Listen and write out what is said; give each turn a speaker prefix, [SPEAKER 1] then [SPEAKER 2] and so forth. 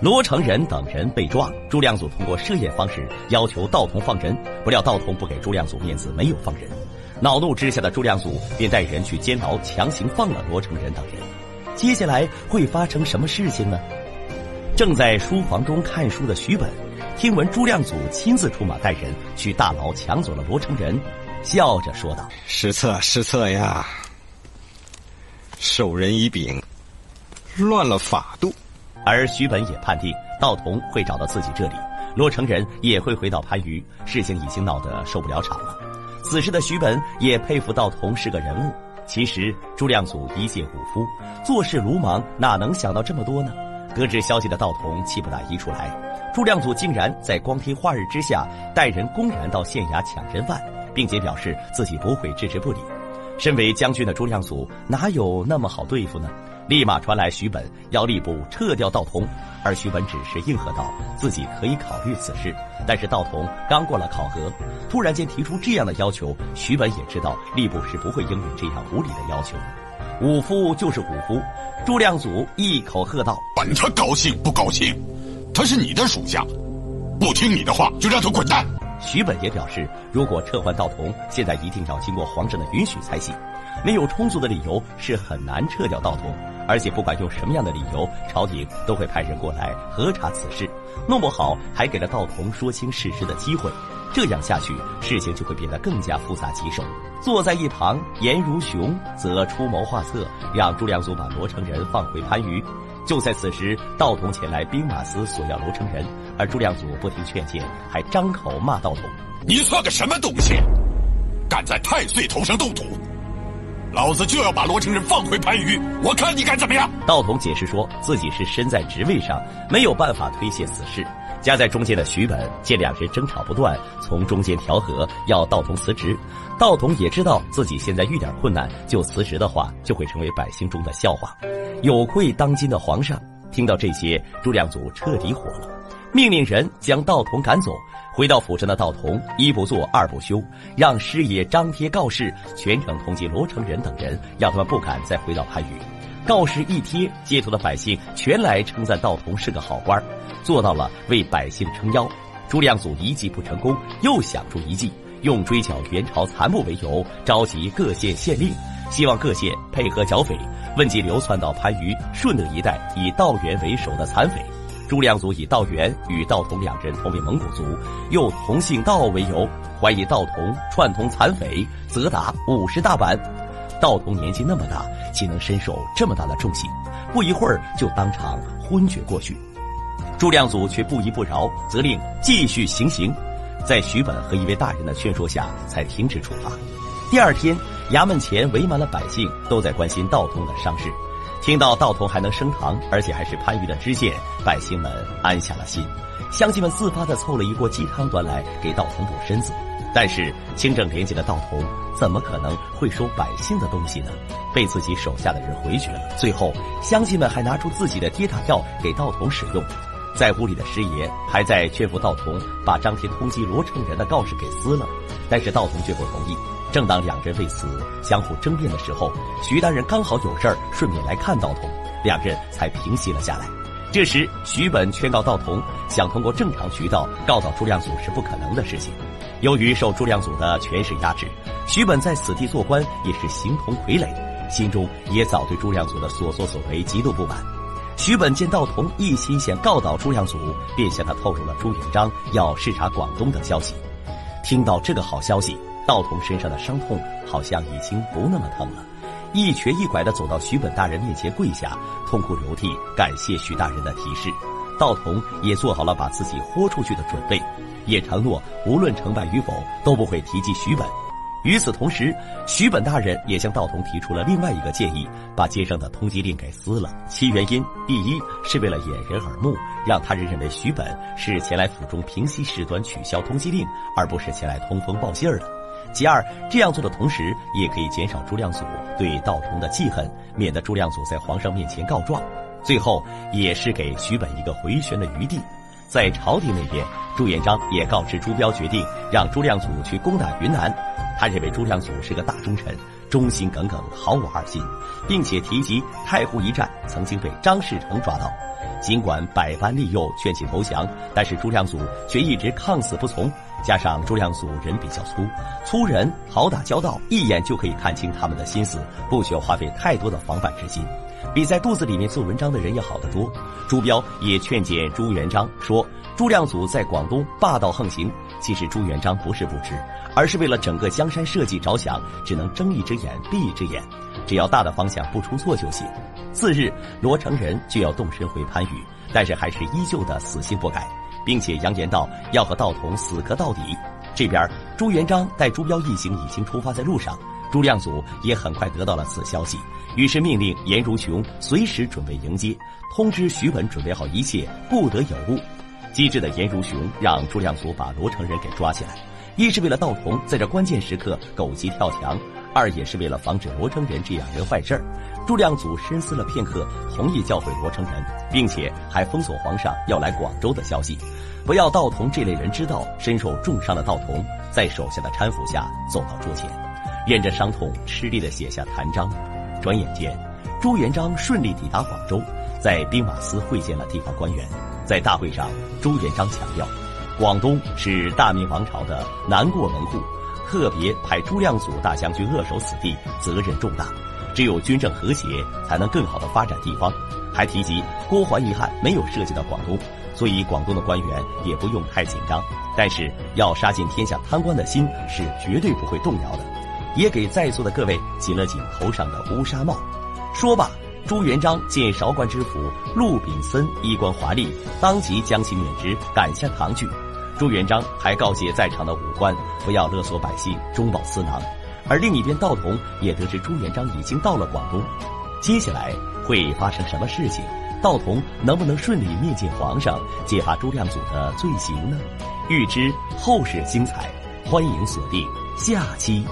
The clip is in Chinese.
[SPEAKER 1] 罗成仁等人被抓，朱亮祖通过设宴方式要求道童放人，不料道童不给朱亮祖面子，没有放人。恼怒之下的朱亮祖便带人去监牢强行放了罗成仁等人。接下来会发生什么事情呢？正在书房中看书的徐本，听闻朱亮祖亲自出马带人去大牢抢走了罗成仁，笑着说道：“
[SPEAKER 2] 失策失策呀！授人以柄，乱了法度。”
[SPEAKER 1] 而徐本也判定道童会找到自己这里，罗成仁也会回到番禺，事情已经闹得受不了场了。此时的徐本也佩服道童是个人物。其实朱亮祖一介武夫，做事鲁莽，哪能想到这么多呢？得知消息的道童气不打一处来，朱亮祖竟然在光天化日之下带人公然到县衙抢人犯，并且表示自己不会置之不理。身为将军的朱亮祖哪有那么好对付呢？立马传来徐本要吏部撤掉道童，而徐本只是应和道自己可以考虑此事。但是道童刚过了考核，突然间提出这样的要求，徐本也知道吏部是不会应允这样无理的要求。武夫就是武夫，朱亮祖一口喝道：“
[SPEAKER 3] 管他高兴不高兴，他是你的属下，不听你的话就让他滚蛋。”
[SPEAKER 1] 徐本也表示，如果撤换道童，现在一定要经过皇上的允许才行，没有充足的理由是很难撤掉道童。而且不管用什么样的理由，朝廷都会派人过来核查此事，弄不好还给了道童说清事实的机会。这样下去，事情就会变得更加复杂棘手。坐在一旁，颜如雄则出谋划策，让朱亮祖把罗成仁放回番禺。就在此时，道童前来兵马司索要罗成仁，而朱亮祖不听劝谏，还张口骂道童：“
[SPEAKER 3] 你算个什么东西，敢在太岁头上动土！”老子就要把罗成仁放回番禺，我看你敢怎么样？
[SPEAKER 1] 道童解释说自己是身在职位上，没有办法推卸此事。夹在中间的徐本见两人争吵不断，从中间调和，要道童辞职。道童也知道自己现在遇点困难就辞职的话，就会成为百姓中的笑话，有愧当今的皇上。听到这些，朱亮祖彻底火了，命令人将道童赶走。回到府上的道童一不做二不休，让师爷张贴告示，全城通缉罗成仁等人，让他们不敢再回到番禺。告示一贴，街头的百姓全来称赞道童是个好官，做到了为百姓撑腰。朱亮祖一计不成功，又想出一计，用追剿元朝残部为由，召集各县县令，希望各县配合剿匪，问及流窜到番禺、顺德一带以道元为首的残匪。朱亮祖以道元与道童两人同为蒙古族，又同姓道为由，怀疑道童串通残匪，责打五十大板。道童年纪那么大，岂能身受这么大的重刑？不一会儿就当场昏厥过去。朱亮祖却不依不饶，责令继续行刑。在徐本和一位大人的劝说下，才停止处罚。第二天，衙门前围满了百姓，都在关心道童的伤势。听到道童还能升堂，而且还是番禺的知县，百姓们安下了心。乡亲们自发的凑了一锅鸡汤端来给道童补身子。但是清正廉洁的道童怎么可能会收百姓的东西呢？被自己手下的人回绝了。最后，乡亲们还拿出自己的跌打药给道童使用。在屋里的师爷还在劝服道童把张贴通缉罗成仁的告示给撕了，但是道童却不同意。正当两人为此相互争辩的时候，徐大人刚好有事儿，顺便来看道童，两人才平息了下来。这时，徐本劝告道童，想通过正常渠道告倒朱亮祖是不可能的事情。由于受朱亮祖的权势压制，徐本在此地做官也是形同傀儡，心中也早对朱亮祖的所作所为极度不满。徐本见道童一心想告倒朱亮祖，便向他透露了朱元璋要视察广东的消息。听到这个好消息。道童身上的伤痛好像已经不那么疼了，一瘸一拐地走到徐本大人面前跪下，痛哭流涕，感谢徐大人的提示。道童也做好了把自己豁出去的准备，也承诺无论成败与否都不会提及徐本。与此同时，徐本大人也向道童提出了另外一个建议，把街上的通缉令给撕了。其原因，第一是为了掩人耳目，让他人认为徐本是前来府中平息事端、取消通缉令，而不是前来通风报信儿的。其二，这样做的同时，也可以减少朱亮祖对道童的记恨，免得朱亮祖在皇上面前告状。最后，也是给徐本一个回旋的余地。在朝廷那边，朱元璋也告知朱标决定让朱亮祖去攻打云南。他认为朱亮祖是个大忠臣，忠心耿耿，毫无二心，并且提及太湖一战曾经被张士诚抓到。尽管百般利诱劝其投降，但是朱亮祖却一直抗死不从。加上朱亮祖人比较粗，粗人好打交道，一眼就可以看清他们的心思，不需要花费太多的防范之心，比在肚子里面做文章的人要好得多。朱标也劝谏朱元璋说：“朱亮祖在广东霸道横行。”其实朱元璋不是不知，而是为了整个江山社稷着想，只能睁一只眼闭一只眼，只要大的方向不出错就行。次日，罗成仁就要动身回番禺，但是还是依旧的死心不改。并且扬言道要和道统死磕到底。这边朱元璋带朱标一行已经出发在路上，朱亮祖也很快得到了此消息，于是命令颜如雄随时准备迎接，通知徐本准备好一切，不得有误。机智的颜如雄让朱亮祖把罗成仁给抓起来，一是为了道童在这关键时刻狗急跳墙，二也是为了防止罗成仁这样人坏事儿。朱亮祖深思了片刻，同意教诲罗成仁，并且还封锁皇上要来广州的消息，不要道童这类人知道。身受重伤的道童在手下的搀扶下走到桌前，忍着伤痛，吃力地写下弹章。转眼间，朱元璋顺利抵达广州，在兵马司会见了地方官员。在大会上，朱元璋强调，广东是大明王朝的南过门户，特别派朱亮祖大将军扼守此地，责任重大。只有军政和谐，才能更好的发展地方。还提及郭桓一案没有涉及到广东，所以广东的官员也不用太紧张。但是要杀尽天下贪官的心是绝对不会动摇的。也给在座的各位紧了紧头上的乌纱帽。说罢，朱元璋见韶关知府陆炳森衣冠华丽，当即将其免职，赶下堂去。朱元璋还告诫在场的武官不要勒索百姓，中饱私囊。而另一边，道童也得知朱元璋已经到了广东，接下来会发生什么事情？道童能不能顺利面见皇上，揭发朱亮祖的罪行呢？欲知后事精彩，欢迎锁定下期。